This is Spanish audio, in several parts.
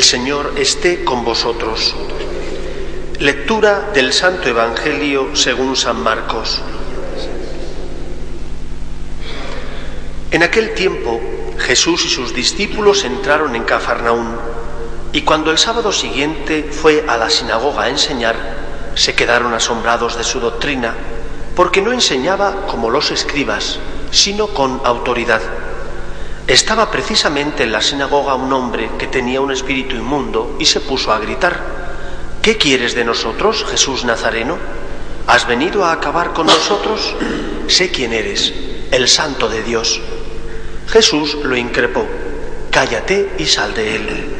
El Señor esté con vosotros. Lectura del Santo Evangelio según San Marcos. En aquel tiempo, Jesús y sus discípulos entraron en Cafarnaún, y cuando el sábado siguiente fue a la sinagoga a enseñar, se quedaron asombrados de su doctrina, porque no enseñaba como los escribas, sino con autoridad. Estaba precisamente en la sinagoga un hombre que tenía un espíritu inmundo y se puso a gritar, ¿qué quieres de nosotros, Jesús Nazareno? ¿Has venido a acabar con nosotros? Sé quién eres, el santo de Dios. Jesús lo increpó, cállate y sal de él.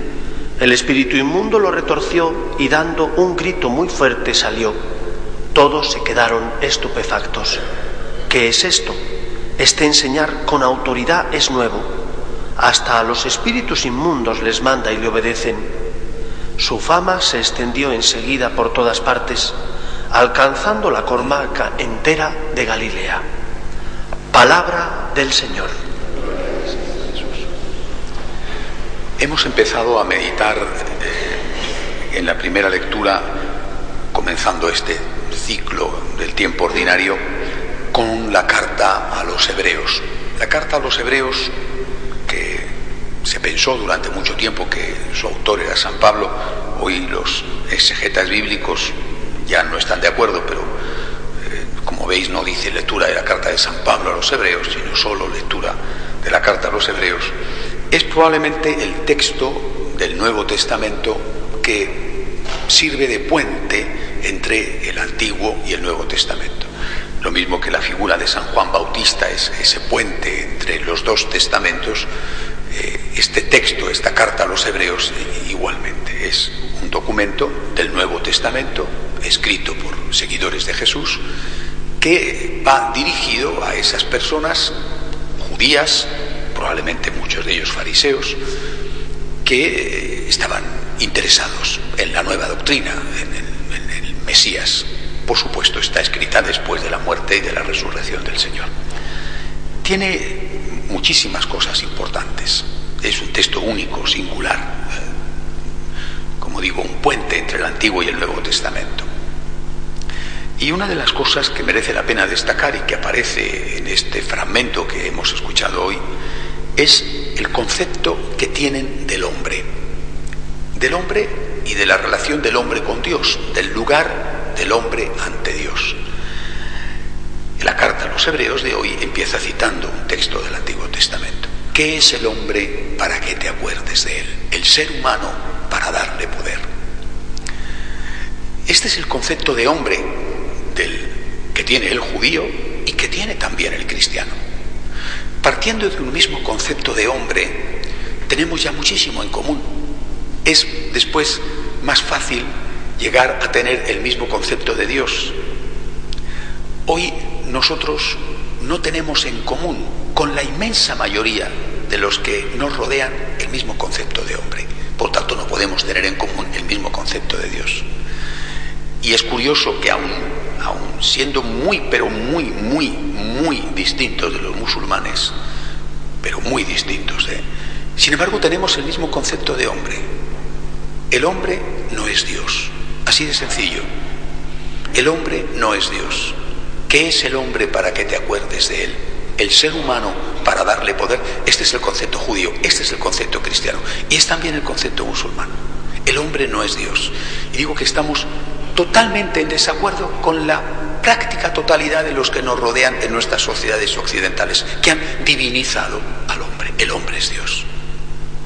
El espíritu inmundo lo retorció y dando un grito muy fuerte salió. Todos se quedaron estupefactos. ¿Qué es esto? Este enseñar con autoridad es nuevo. Hasta a los espíritus inmundos les manda y le obedecen. Su fama se extendió enseguida por todas partes, alcanzando la comarca entera de Galilea. Palabra del Señor. Hemos empezado a meditar eh, en la primera lectura, comenzando este ciclo del tiempo ordinario, con la carta a los hebreos. La carta a los hebreos, que se pensó durante mucho tiempo que su autor era San Pablo, hoy los exegetas bíblicos ya no están de acuerdo, pero eh, como veis no dice lectura de la carta de San Pablo a los hebreos, sino solo lectura de la carta a los hebreos es probablemente el texto del Nuevo Testamento que sirve de puente entre el Antiguo y el Nuevo Testamento. Lo mismo que la figura de San Juan Bautista es ese puente entre los dos testamentos, eh, este texto, esta carta a los hebreos, igualmente es un documento del Nuevo Testamento escrito por seguidores de Jesús que va dirigido a esas personas judías probablemente muchos de ellos fariseos, que eh, estaban interesados en la nueva doctrina, en el, en el, Mesías. Por supuesto, está escrita después de la muerte y de la resurrección del Señor. Tiene muchísimas cosas importantes. Es un texto único, singular, eh, como digo, un puente entre el Antiguo y el Nuevo Testamento. Y una de las cosas que merece la pena destacar y que aparece en este fragmento que hemos escuchado hoy es el concepto que tienen del hombre, del hombre y de la relación del hombre con Dios, del lugar del hombre ante Dios. La carta a los hebreos de hoy empieza citando un texto del Antiguo Testamento. ¿Qué es el hombre para que te acuerdes de él? El ser humano para darle poder. Este es el concepto de hombre que tiene el judío y que tiene también el cristiano. Partiendo de un mismo concepto de hombre, tenemos ya muchísimo en común. Es después más fácil llegar a tener el mismo concepto de Dios. Hoy nosotros no tenemos en común con la inmensa mayoría de los que nos rodean el mismo concepto de hombre. Por tanto, no podemos tener en común el mismo concepto de Dios. Y es curioso que aún, aún siendo muy, pero muy, muy, muy distintos de los musulmanes, pero muy distintos, ¿eh? sin embargo tenemos el mismo concepto de hombre. El hombre no es Dios, así de sencillo. El hombre no es Dios. ¿Qué es el hombre para que te acuerdes de él? El ser humano para darle poder. Este es el concepto judío, este es el concepto cristiano y es también el concepto musulmán. El hombre no es Dios. Y digo que estamos totalmente en desacuerdo con la práctica totalidad de los que nos rodean en nuestras sociedades occidentales, que han divinizado al hombre. El hombre es Dios.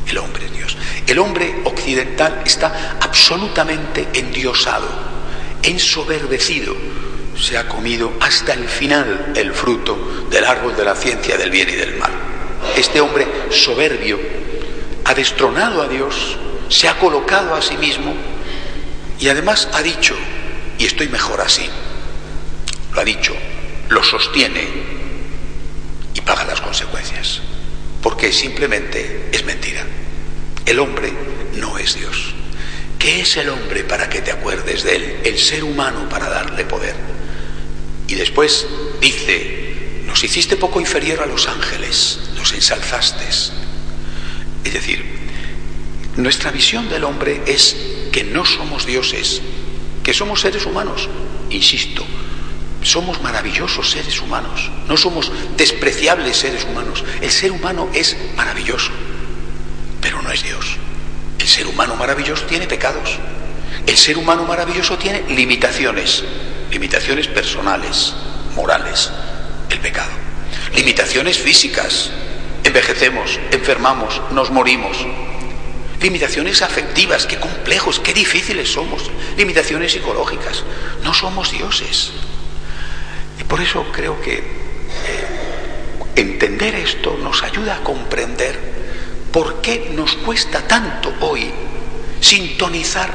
El hombre es Dios. El hombre occidental está absolutamente endiosado, ensoberbecido. Se ha comido hasta el final el fruto del árbol de la ciencia del bien y del mal. Este hombre soberbio ha destronado a Dios, se ha colocado a sí mismo y además ha dicho, y estoy mejor así, lo ha dicho, lo sostiene y paga las consecuencias, porque simplemente es mentira. El hombre no es Dios. ¿Qué es el hombre para que te acuerdes de él? El ser humano para darle poder. Y después dice, nos hiciste poco inferior a los ángeles, nos ensalzaste. Es decir, nuestra visión del hombre es que no somos dioses, que somos seres humanos. Insisto, somos maravillosos seres humanos, no somos despreciables seres humanos. El ser humano es maravilloso, no es Dios. El ser humano maravilloso tiene pecados. El ser humano maravilloso tiene limitaciones, limitaciones personales, morales, el pecado. Limitaciones físicas, envejecemos, enfermamos, nos morimos. Limitaciones afectivas, qué complejos, qué difíciles somos. Limitaciones psicológicas, no somos dioses. Y por eso creo que eh, entender esto nos ayuda a comprender ¿Por qué nos cuesta tanto hoy sintonizar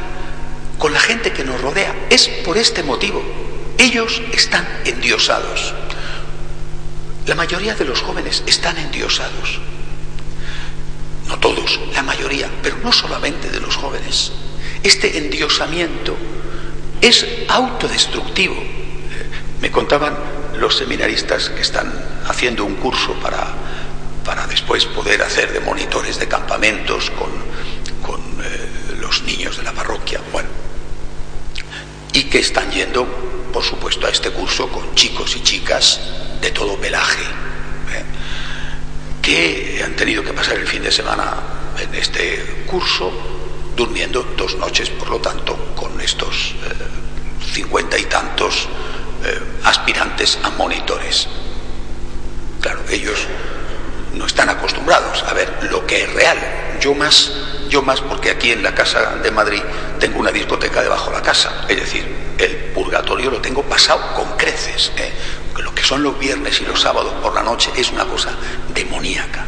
con la gente que nos rodea? Es por este motivo. Ellos están endiosados. La mayoría de los jóvenes están endiosados. No todos, la mayoría, pero no solamente de los jóvenes. Este endiosamiento es autodestructivo. Me contaban los seminaristas que están haciendo un curso para para después poder hacer de monitores de campamentos con, con eh, los niños de la parroquia. Bueno, y que están yendo, por supuesto, a este curso con chicos y chicas de todo pelaje, ¿eh? que han tenido que pasar el fin de semana en este curso durmiendo dos noches, por lo tanto, con estos eh, cincuenta y tantos aspirantes a monitores. Claro, ellos no están acostumbrados a ver lo que es real. Yo más, yo más porque aquí en la casa de Madrid tengo una discoteca debajo de la casa, es decir, el purgatorio lo tengo pasado con creces. ¿eh? Lo que son los viernes y los sábados por la noche es una cosa demoníaca.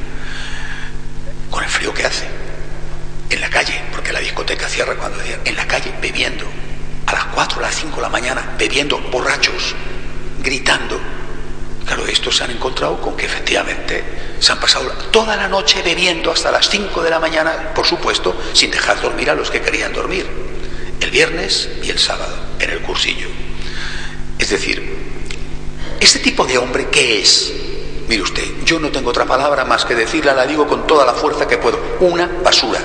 Con el frío que hace. En la calle, porque la discoteca cierra cuando en la calle bebiendo. A las 4 o las 5 de la mañana bebiendo borrachos, gritando, Claro, estos se han encontrado con que efectivamente se han pasado toda la noche bebiendo hasta las 5 de la mañana, por supuesto, sin dejar dormir a los que querían dormir, el viernes y el sábado, en el cursillo. Es decir, este tipo de hombre, ¿qué es? Mire usted, yo no tengo otra palabra más que decirla, la digo con toda la fuerza que puedo, una basura.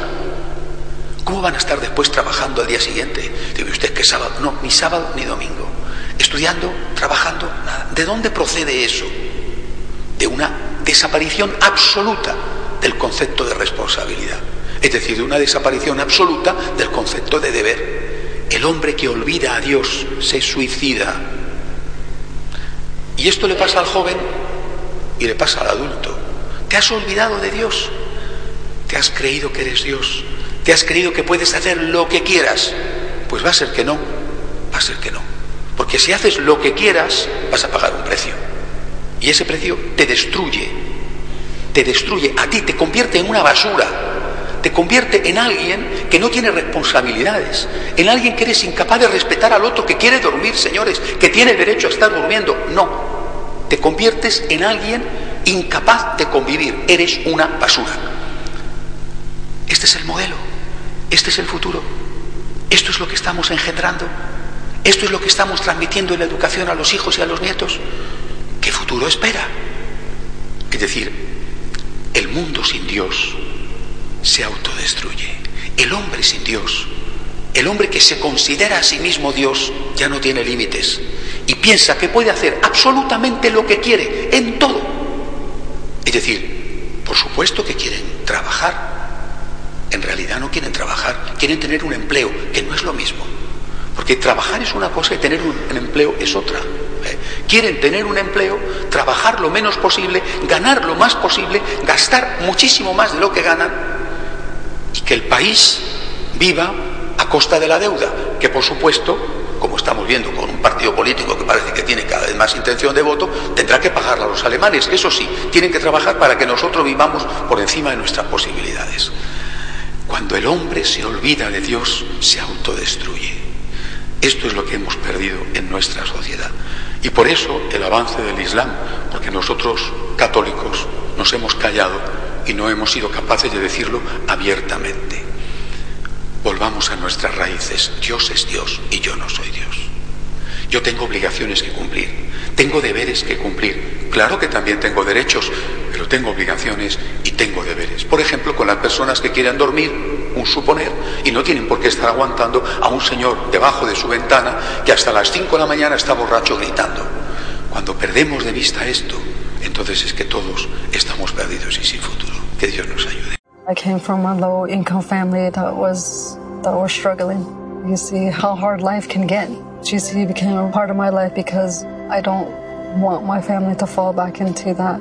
¿Cómo van a estar después trabajando al día siguiente? Dice usted que sábado, no, ni sábado ni domingo estudiando, trabajando, nada. ¿De dónde procede eso? De una desaparición absoluta del concepto de responsabilidad. Es decir, de una desaparición absoluta del concepto de deber. El hombre que olvida a Dios se suicida. Y esto le pasa al joven y le pasa al adulto. ¿Te has olvidado de Dios? ¿Te has creído que eres Dios? ¿Te has creído que puedes hacer lo que quieras? Pues va a ser que no, va a ser que no. Porque si haces lo que quieras, vas a pagar un precio. Y ese precio te destruye. Te destruye a ti, te convierte en una basura. Te convierte en alguien que no tiene responsabilidades. En alguien que eres incapaz de respetar al otro que quiere dormir, señores, que tiene derecho a estar durmiendo. No. Te conviertes en alguien incapaz de convivir. Eres una basura. Este es el modelo. Este es el futuro. Esto es lo que estamos engendrando. ¿Esto es lo que estamos transmitiendo en la educación a los hijos y a los nietos? ¿Qué futuro espera? Es decir, el mundo sin Dios se autodestruye. El hombre sin Dios, el hombre que se considera a sí mismo Dios, ya no tiene límites y piensa que puede hacer absolutamente lo que quiere en todo. Es decir, por supuesto que quieren trabajar, en realidad no quieren trabajar, quieren tener un empleo, que no es lo mismo. Porque trabajar es una cosa y tener un, empleo es otra. Quieren tener un empleo, trabajar lo menos posible, ganar lo más posible, gastar muchísimo más de lo que ganan y que el país viva a costa de la deuda, que por supuesto, como estamos viendo con un partido político que parece que tiene cada vez más intención de voto, tendrá que pagarla a los alemanes, eso sí, tienen que trabajar para que nosotros vivamos por encima de nuestras posibilidades. Cuando el hombre se olvida de Dios, se autodestruye. Esto es lo que hemos perdido en nuestra sociedad. Y por eso el avance del Islam, porque nosotros católicos nos hemos callado y no hemos sido capaces de decirlo abiertamente. Volvamos a nuestras raíces. Dios es Dios y yo no soy Dios. Yo tengo obligaciones que cumplir, tengo deberes que cumplir. Claro que también tengo derechos, pero tengo obligaciones y tengo deberes. Por ejemplo, con las personas que quieran dormir, un suponer, y no tienen por qué estar aguantando a un señor debajo de su ventana que hasta las 5 de la mañana está borracho gritando. Cuando perdemos de vista esto, entonces es que todos estamos perdidos y sin futuro. Que Dios nos ayude. I came from a low income family that was that was struggling. You see how hard life can get. GC became a part of my life because I don't want my family to fall back into that.